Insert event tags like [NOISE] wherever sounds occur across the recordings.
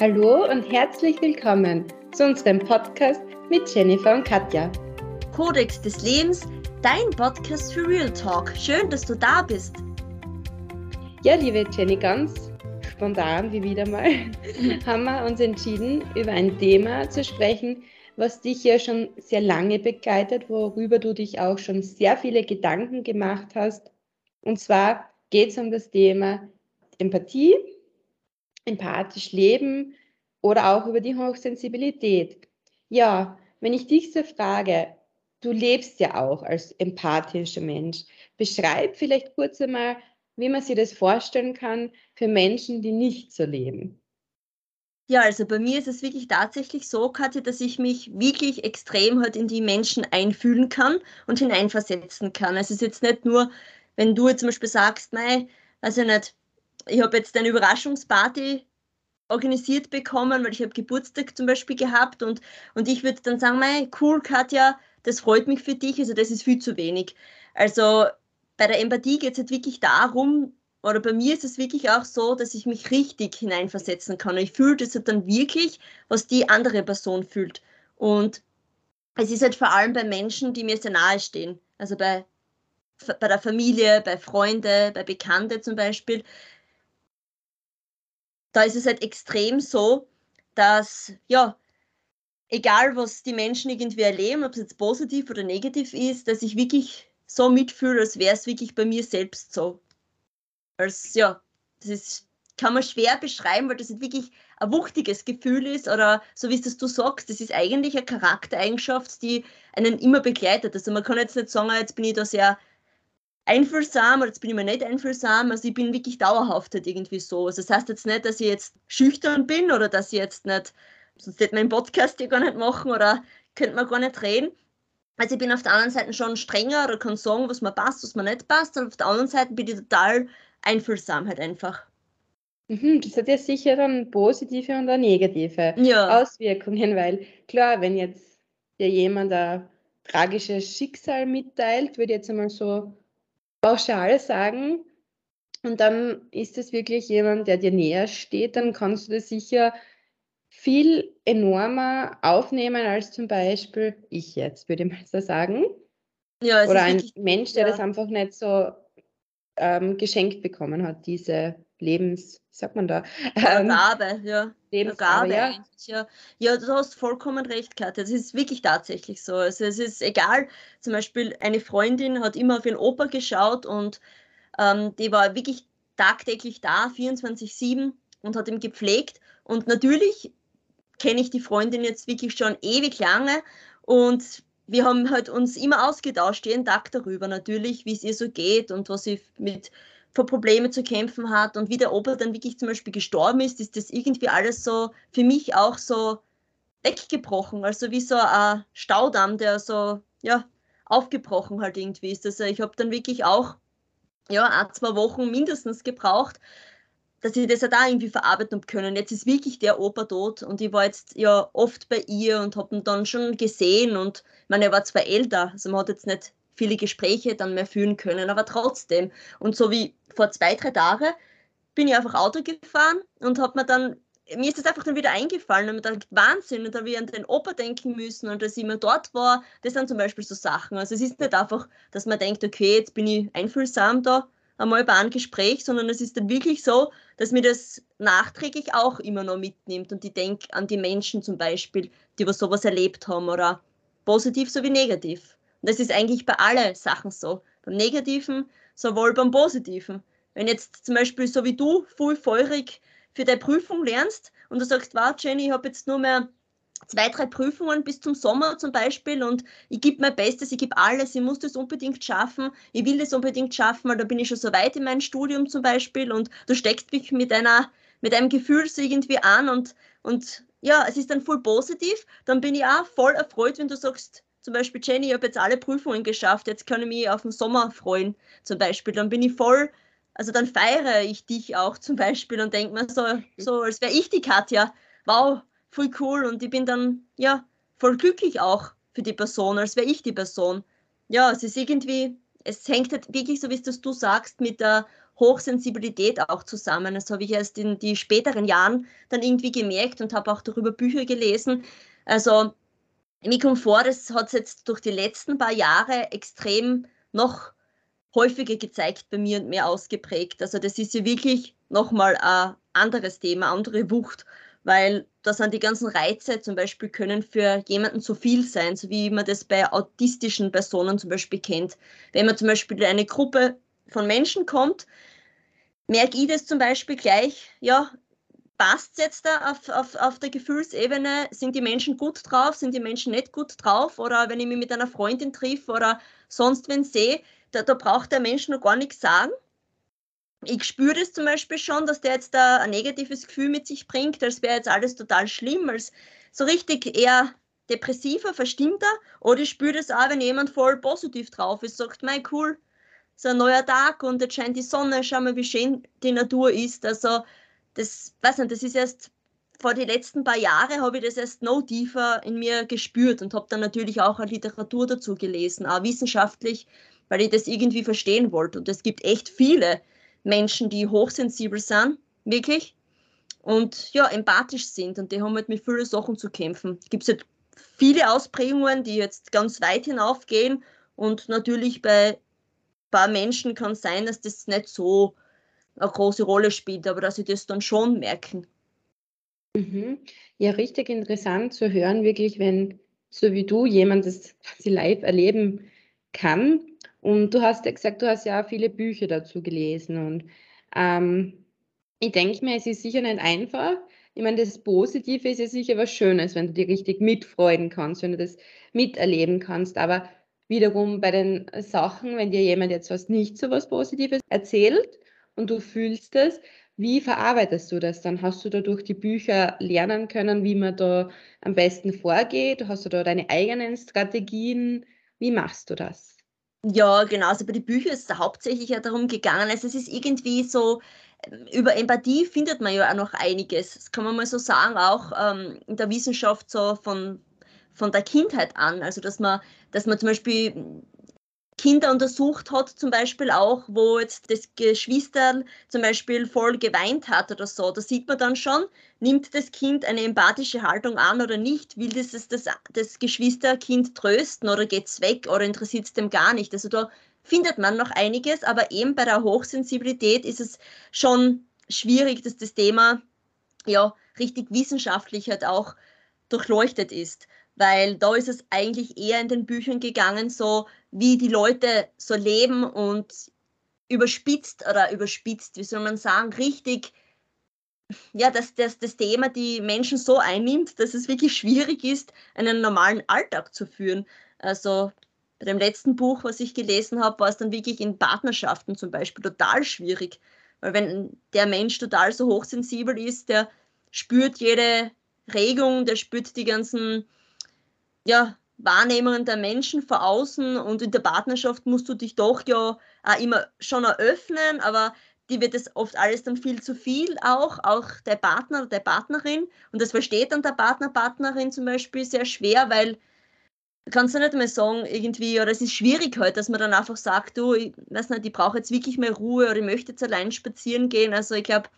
Hallo und herzlich willkommen zu unserem Podcast mit Jennifer und Katja. Kodex des Lebens, dein Podcast für Real Talk. Schön, dass du da bist. Ja, liebe Jenny, ganz spontan wie wieder mal [LAUGHS] haben wir uns entschieden, über ein Thema zu sprechen, was dich ja schon sehr lange begleitet, worüber du dich auch schon sehr viele Gedanken gemacht hast. Und zwar geht es um das Thema Empathie empathisch leben oder auch über die Hochsensibilität. Ja, wenn ich dich so frage, du lebst ja auch als empathischer Mensch. Beschreib vielleicht kurz einmal, wie man sich das vorstellen kann für Menschen, die nicht so leben. Ja, also bei mir ist es wirklich tatsächlich so, Katja, dass ich mich wirklich extrem halt in die Menschen einfühlen kann und hineinversetzen kann. Also es ist jetzt nicht nur, wenn du jetzt zum Beispiel sagst, mei, also nicht, ich habe jetzt eine Überraschungsparty organisiert bekommen, weil ich habe Geburtstag zum Beispiel gehabt und, und ich würde dann sagen, mei, cool, Katja, das freut mich für dich, also das ist viel zu wenig. Also bei der Empathie geht es halt wirklich darum, oder bei mir ist es wirklich auch so, dass ich mich richtig hineinversetzen kann. Ich fühle das halt dann wirklich, was die andere Person fühlt. Und es ist halt vor allem bei Menschen, die mir sehr nahe stehen. Also bei, bei der Familie, bei Freunden, bei Bekannten zum Beispiel da ist es halt extrem so, dass, ja, egal was die Menschen irgendwie erleben, ob es jetzt positiv oder negativ ist, dass ich wirklich so mitfühle, als wäre es wirklich bei mir selbst so. Als, ja, das ist, kann man schwer beschreiben, weil das wirklich ein wuchtiges Gefühl ist oder so wie es das du sagst, das ist eigentlich eine Charaktereigenschaft, die einen immer begleitet. Also man kann jetzt nicht sagen, jetzt bin ich da sehr einfühlsam oder jetzt bin ich mir nicht einfühlsam. Also ich bin wirklich dauerhaft halt irgendwie so. Also das heißt jetzt nicht, dass ich jetzt schüchtern bin oder dass ich jetzt nicht, sonst hätte man einen Podcast hier gar nicht machen oder könnte man gar nicht reden. Also ich bin auf der anderen Seite schon strenger oder kann sagen, was mir passt, was mir nicht passt. Und auf der anderen Seite bin ich total einfühlsam halt einfach. Mhm, das hat ja sicher dann positive und auch negative ja. Auswirkungen, weil klar, wenn jetzt dir jemand ein tragisches Schicksal mitteilt, würde ich jetzt einmal so pauschal sagen. Und dann ist es wirklich jemand, der dir näher steht, dann kannst du das sicher viel enormer aufnehmen als zum Beispiel ich jetzt, würde ich mal so sagen. Ja, Oder ein wirklich, Mensch, der ja. das einfach nicht so ähm, geschenkt bekommen hat, diese Lebens, wie sagt man da? Ähm, Gabe, ja. Lebensgabe, Gabe, ja. ja. Ja, du hast vollkommen recht, Katja. Das ist wirklich tatsächlich so. Also es ist egal, zum Beispiel eine Freundin hat immer auf ihren Opa geschaut und ähm, die war wirklich tagtäglich da, 24-7 und hat ihn gepflegt. Und natürlich kenne ich die Freundin jetzt wirklich schon ewig lange und wir haben halt uns immer ausgetauscht, jeden Tag darüber natürlich, wie es ihr so geht und was sie mit vor Probleme zu kämpfen hat und wie der Opa dann wirklich zum Beispiel gestorben ist, ist das irgendwie alles so für mich auch so weggebrochen, also wie so ein Staudamm, der so ja aufgebrochen halt irgendwie ist. Also ich habe dann wirklich auch ja ein, zwei Wochen mindestens gebraucht, dass ich das ja da irgendwie verarbeiten habe können. Jetzt ist wirklich der Opa tot und ich war jetzt ja oft bei ihr und habe ihn dann schon gesehen und ich meine, er war zwar älter, also man hat jetzt nicht viele Gespräche dann mehr führen können, aber trotzdem. Und so wie vor zwei, drei Tagen bin ich einfach Auto gefahren und habe mir dann, mir ist das einfach dann wieder eingefallen und mir gedacht, Wahnsinn, und da ich an den Opa denken müssen und dass ich immer dort war, das sind zum Beispiel so Sachen. Also es ist nicht einfach, dass man denkt, okay, jetzt bin ich einfühlsam da, einmal bei einem Gespräch, sondern es ist dann wirklich so, dass mir das nachträglich auch immer noch mitnimmt und ich denke an die Menschen zum Beispiel, die was sowas erlebt haben oder positiv sowie negativ. Und das ist eigentlich bei allen Sachen so. Beim Negativen, sowohl beim Positiven. Wenn jetzt zum Beispiel so wie du voll feurig für deine Prüfung lernst und du sagst, wow, Jenny, ich habe jetzt nur mehr zwei, drei Prüfungen bis zum Sommer zum Beispiel und ich gebe mein Bestes, ich gebe alles, ich muss das unbedingt schaffen, ich will das unbedingt schaffen, weil da bin ich schon so weit in meinem Studium zum Beispiel und du steckst mich mit einer mit einem Gefühl so irgendwie an und, und ja, es ist dann voll positiv, dann bin ich auch voll erfreut, wenn du sagst, zum Beispiel, Jenny, ich habe jetzt alle Prüfungen geschafft, jetzt kann ich mich auf den Sommer freuen, zum Beispiel. Dann bin ich voll, also dann feiere ich dich auch zum Beispiel und denke mir so, so als wäre ich die Katja. Wow, voll cool. Und ich bin dann, ja, voll glücklich auch für die Person, als wäre ich die Person. Ja, es ist irgendwie, es hängt halt wirklich so, wie es du sagst, mit der Hochsensibilität auch zusammen. Das habe ich erst in die späteren Jahren dann irgendwie gemerkt und habe auch darüber Bücher gelesen. Also mir kommt vor, das hat es jetzt durch die letzten paar Jahre extrem noch häufiger gezeigt bei mir und mehr ausgeprägt. Also das ist ja wirklich nochmal ein anderes Thema, andere Wucht, weil da sind die ganzen Reize zum Beispiel können für jemanden zu viel sein, so wie man das bei autistischen Personen zum Beispiel kennt. Wenn man zum Beispiel in eine Gruppe von Menschen kommt, merke ich das zum Beispiel gleich, ja, passt jetzt da auf, auf, auf der Gefühlsebene? Sind die Menschen gut drauf? Sind die Menschen nicht gut drauf? Oder wenn ich mich mit einer Freundin triff oder sonst wen sehe, da, da braucht der Mensch noch gar nichts sagen. Ich spüre das zum Beispiel schon, dass der jetzt da ein negatives Gefühl mit sich bringt, als wäre jetzt alles total schlimm, als so richtig eher depressiver, verstimmter. Oder ich spüre das auch, wenn jemand voll positiv drauf ist, sagt, mein cool, ist ein neuer Tag und jetzt scheint die Sonne, schau mal, wie schön die Natur ist. Also das, weiß nicht, das ist erst vor den letzten paar Jahren habe ich das erst noch tiefer in mir gespürt und habe dann natürlich auch Literatur dazu gelesen, auch wissenschaftlich, weil ich das irgendwie verstehen wollte. Und es gibt echt viele Menschen, die hochsensibel sind, wirklich, und ja, empathisch sind und die haben halt mit vielen Sachen zu kämpfen. Es gibt halt viele Ausprägungen, die jetzt ganz weit hinaufgehen und natürlich bei ein paar Menschen kann es sein, dass das nicht so eine große Rolle spielt, aber dass sie das dann schon merken. Mhm. Ja, richtig interessant zu hören, wirklich, wenn so wie du jemand das quasi live erleben kann. Und du hast ja gesagt, du hast ja auch viele Bücher dazu gelesen. Und ähm, ich denke mir, es ist sicher nicht einfach. Ich meine, das Positive ist ja sicher was Schönes, wenn du dir richtig mitfreuen kannst, wenn du das miterleben kannst. Aber wiederum bei den Sachen, wenn dir jemand jetzt was nicht so was Positives erzählt und du fühlst es, wie verarbeitest du das dann? Hast du da durch die Bücher lernen können, wie man da am besten vorgeht? Hast du da deine eigenen Strategien? Wie machst du das? Ja, genau. Also bei den Büchern ist es hauptsächlich ja darum gegangen. Also es ist irgendwie so, ähm, über Empathie findet man ja auch noch einiges. Das kann man mal so sagen, auch ähm, in der Wissenschaft so von, von der Kindheit an. Also dass man, dass man zum Beispiel Kinder untersucht hat, zum Beispiel auch, wo jetzt das Geschwister zum Beispiel voll geweint hat oder so. Da sieht man dann schon, nimmt das Kind eine empathische Haltung an oder nicht? Will das das, das Geschwisterkind trösten oder geht es weg oder interessiert es dem gar nicht? Also da findet man noch einiges, aber eben bei der Hochsensibilität ist es schon schwierig, dass das Thema ja richtig wissenschaftlich halt auch durchleuchtet ist weil da ist es eigentlich eher in den Büchern gegangen, so wie die Leute so leben und überspitzt oder überspitzt, wie soll man sagen, richtig, ja, dass, dass das Thema die Menschen so einnimmt, dass es wirklich schwierig ist, einen normalen Alltag zu führen. Also bei dem letzten Buch, was ich gelesen habe, war es dann wirklich in Partnerschaften zum Beispiel total schwierig. Weil wenn der Mensch total so hochsensibel ist, der spürt jede Regung, der spürt die ganzen ja, Wahrnehmungen der Menschen vor außen und in der Partnerschaft musst du dich doch ja auch immer schon eröffnen, aber die wird es oft alles dann viel zu viel auch, auch der Partner oder der Partnerin. Und das versteht dann der Partner, Partnerin zum Beispiel sehr schwer, weil du kannst ja nicht mehr sagen, irgendwie, oder es ist schwierig heute, halt, dass man dann einfach sagt, du, ich weiß nicht, ich brauche jetzt wirklich mehr Ruhe oder ich möchte jetzt allein spazieren gehen. Also ich glaube,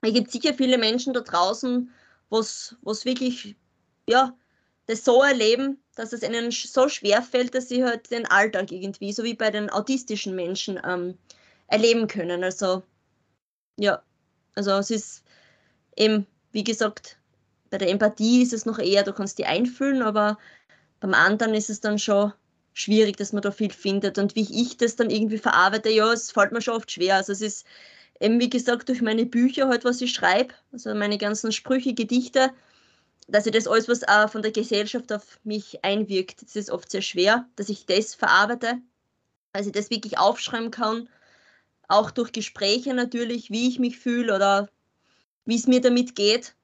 es gibt sicher viele Menschen da draußen, was wirklich, ja, das so erleben, dass es ihnen so schwer fällt, dass sie halt den Alltag irgendwie, so wie bei den autistischen Menschen, ähm, erleben können. Also ja, also es ist eben, wie gesagt, bei der Empathie ist es noch eher, du kannst die einfühlen, aber beim anderen ist es dann schon schwierig, dass man da viel findet. Und wie ich das dann irgendwie verarbeite, ja, es fällt mir schon oft schwer. Also es ist eben, wie gesagt, durch meine Bücher halt, was ich schreibe, also meine ganzen Sprüche, Gedichte, dass ich das alles, was auch von der Gesellschaft auf mich einwirkt, das ist oft sehr schwer, dass ich das verarbeite, dass ich das wirklich aufschreiben kann, auch durch Gespräche natürlich, wie ich mich fühle oder wie es mir damit geht,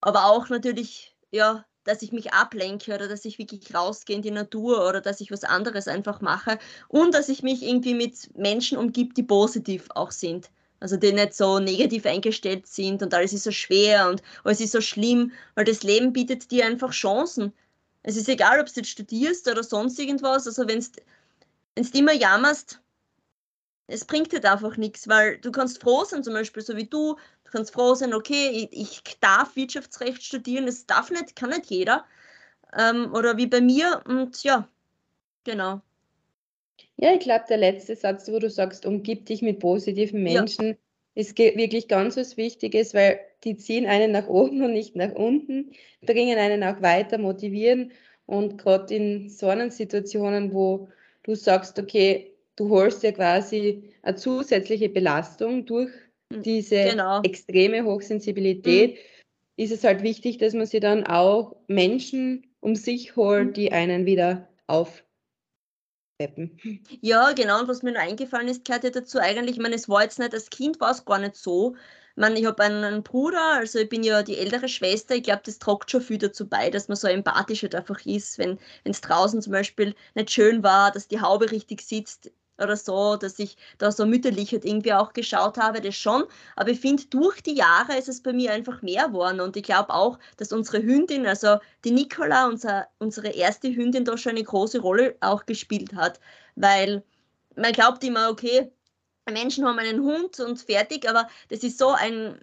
aber auch natürlich, ja, dass ich mich ablenke oder dass ich wirklich rausgehe in die Natur oder dass ich was anderes einfach mache. Und dass ich mich irgendwie mit Menschen umgibt, die positiv auch sind. Also die nicht so negativ eingestellt sind und alles ist so schwer und alles ist so schlimm, weil das Leben bietet dir einfach Chancen. Es ist egal, ob du jetzt studierst oder sonst irgendwas. Also wenn du immer jammerst, es bringt halt einfach nichts, weil du kannst froh sein, zum Beispiel so wie du, du kannst froh sein, okay, ich, ich darf Wirtschaftsrecht studieren, das darf nicht, kann nicht jeder. Ähm, oder wie bei mir und ja, genau. Ja, ich glaube, der letzte Satz, wo du sagst, umgib dich mit positiven Menschen, ja. ist wirklich ganz was Wichtiges, weil die ziehen einen nach oben und nicht nach unten, bringen einen auch weiter, motivieren. Und gerade in so einen Situationen, wo du sagst, okay, du holst ja quasi eine zusätzliche Belastung durch hm, diese genau. extreme Hochsensibilität, mhm. ist es halt wichtig, dass man sich dann auch Menschen um sich holt, hm. die einen wieder auf Peppen. Ja, genau. Und was mir noch eingefallen ist, gehört ja dazu eigentlich, ich meine, es war jetzt nicht, als Kind war es gar nicht so. Ich meine, ich habe einen Bruder, also ich bin ja die ältere Schwester. Ich glaube, das tragt schon viel dazu bei, dass man so empathisch halt einfach ist, wenn es draußen zum Beispiel nicht schön war, dass die Haube richtig sitzt oder so, dass ich da so mütterlich halt irgendwie auch geschaut habe, das schon. Aber ich finde, durch die Jahre ist es bei mir einfach mehr geworden. Und ich glaube auch, dass unsere Hündin, also die Nicola, unser, unsere erste Hündin, da schon eine große Rolle auch gespielt hat. Weil man glaubt immer, okay, Menschen haben einen Hund und fertig, aber das ist so ein.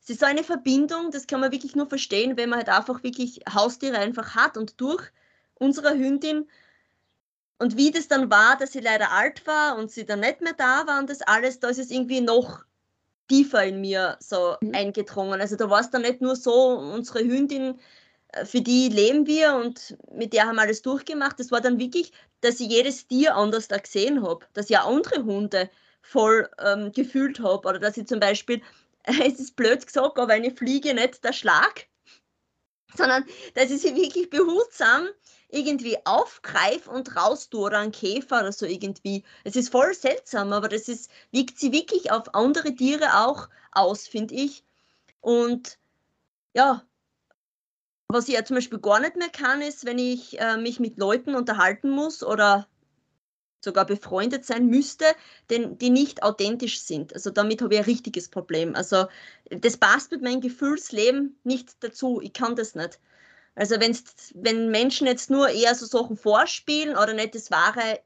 Es ist so eine Verbindung, das kann man wirklich nur verstehen, wenn man halt einfach wirklich Haustiere einfach hat und durch unsere Hündin und wie das dann war, dass sie leider alt war und sie dann nicht mehr da war und das alles, da ist es irgendwie noch tiefer in mir so mhm. eingedrungen. Also da war es dann nicht nur so, unsere Hündin, äh, für die leben wir und mit der haben wir alles durchgemacht. Das war dann wirklich, dass ich jedes Tier anders da gesehen habe, dass ich auch andere Hunde voll ähm, gefühlt habe oder dass ich zum Beispiel, [LAUGHS] es ist blöd gesagt, aber eine Fliege nicht der Schlag, sondern dass ich sie wirklich behutsam irgendwie aufgreife und raus oder einen Käfer oder so irgendwie. Es ist voll seltsam, aber das ist, wiegt sie wirklich auf andere Tiere auch aus, finde ich. Und ja, was ich ja zum Beispiel gar nicht mehr kann, ist, wenn ich äh, mich mit Leuten unterhalten muss oder sogar befreundet sein müsste, denn die nicht authentisch sind. Also damit habe ich ein richtiges Problem. Also das passt mit meinem Gefühlsleben nicht dazu. Ich kann das nicht. Also wenn's, wenn Menschen jetzt nur eher so Sachen vorspielen oder nicht das wahre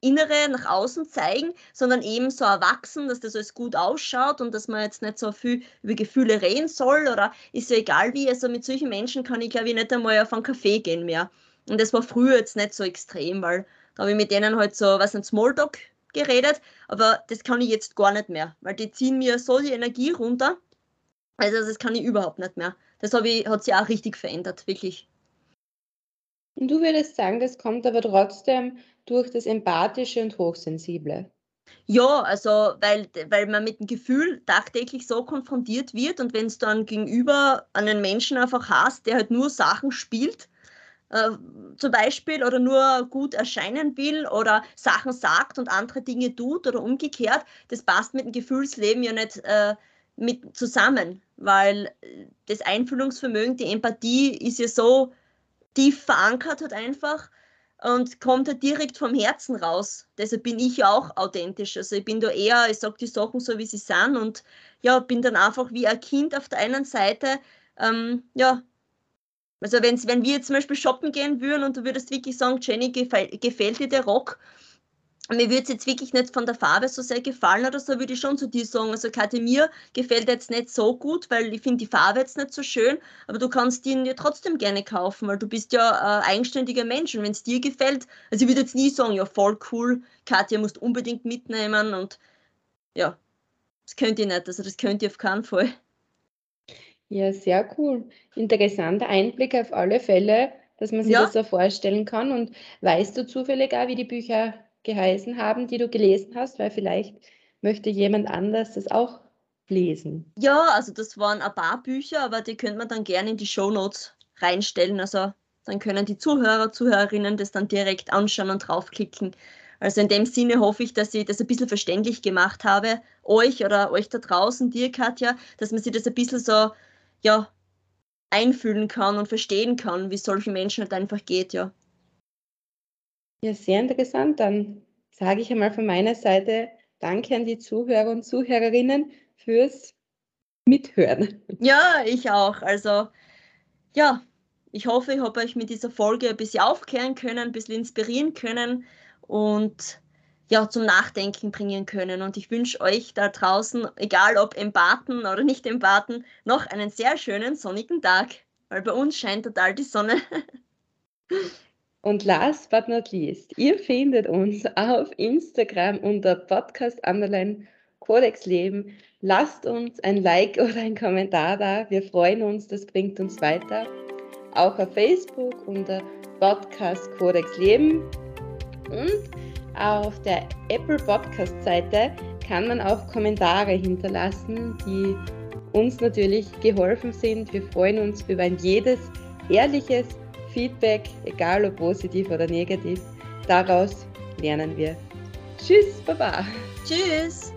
Innere nach außen zeigen, sondern eben so erwachsen, dass das alles gut ausschaut und dass man jetzt nicht so viel über Gefühle reden soll oder ist ja egal wie. Also mit solchen Menschen kann ich glaube ich nicht einmal auf einen Kaffee gehen mehr. Und das war früher jetzt nicht so extrem, weil da habe ich mit denen halt so, was ein Smalltalk geredet, aber das kann ich jetzt gar nicht mehr, weil die ziehen mir so die Energie runter. Also das kann ich überhaupt nicht mehr das ich, hat sich auch richtig verändert, wirklich. Und du würdest sagen, das kommt aber trotzdem durch das Empathische und Hochsensible. Ja, also weil, weil man mit dem Gefühl tagtäglich so konfrontiert wird und wenn es dann gegenüber einen Menschen einfach hast, der halt nur Sachen spielt, äh, zum Beispiel, oder nur gut erscheinen will oder Sachen sagt und andere Dinge tut oder umgekehrt, das passt mit dem Gefühlsleben ja nicht äh, mit zusammen, weil äh, das Einfühlungsvermögen, die Empathie ist ja so tief verankert halt einfach und kommt halt direkt vom Herzen raus. Deshalb bin ich ja auch authentisch. Also ich bin da eher, ich sage die Sachen so, wie sie sind und ja, bin dann einfach wie ein Kind auf der einen Seite, ähm, ja, also wenn wir jetzt zum Beispiel shoppen gehen würden und du würdest wirklich sagen, Jenny, gefällt dir der Rock? Mir würde es jetzt wirklich nicht von der Farbe so sehr gefallen oder so, würde ich schon zu dir sagen. Also Katja, mir gefällt jetzt nicht so gut, weil ich finde die Farbe jetzt nicht so schön, aber du kannst ihn ja trotzdem gerne kaufen, weil du bist ja ein eigenständiger Mensch und wenn es dir gefällt, also ich würde jetzt nie sagen, ja voll cool, Katja musst unbedingt mitnehmen und ja, das könnt ihr nicht, also das könnt ihr auf keinen Fall. Ja, sehr cool. Interessanter Einblick auf alle Fälle, dass man sich ja. das so vorstellen kann. Und weißt du zufällig auch, wie die Bücher geheißen haben, die du gelesen hast, weil vielleicht möchte jemand anders das auch lesen. Ja, also das waren ein paar Bücher, aber die könnte man dann gerne in die Show Notes reinstellen. Also dann können die Zuhörer, Zuhörerinnen das dann direkt anschauen und draufklicken. Also in dem Sinne hoffe ich, dass ich das ein bisschen verständlich gemacht habe, euch oder euch da draußen, dir Katja, dass man sich das ein bisschen so, ja, einfühlen kann und verstehen kann, wie es solchen Menschen halt einfach geht, ja. Ja, sehr interessant. Dann sage ich einmal von meiner Seite Danke an die Zuhörer und Zuhörerinnen fürs Mithören. Ja, ich auch. Also, ja, ich hoffe, ich habe euch mit dieser Folge ein bisschen aufklären können, ein bisschen inspirieren können. Und ja, zum Nachdenken bringen können. Und ich wünsche euch da draußen, egal ob Empathen oder nicht Empathen, noch einen sehr schönen sonnigen Tag, weil bei uns scheint total die Sonne. [LAUGHS] Und last but not least, ihr findet uns auf Instagram unter Podcast Underline Codex Leben. Lasst uns ein Like [LAUGHS] oder ein Kommentar da. Wir freuen uns, das bringt uns weiter. Auch auf Facebook unter Podcast Codex Leben. Und auf der Apple Podcast Seite kann man auch Kommentare hinterlassen, die uns natürlich geholfen sind. Wir freuen uns über ein jedes ehrliches Feedback, egal ob positiv oder negativ. Daraus lernen wir. Tschüss, Baba. Tschüss.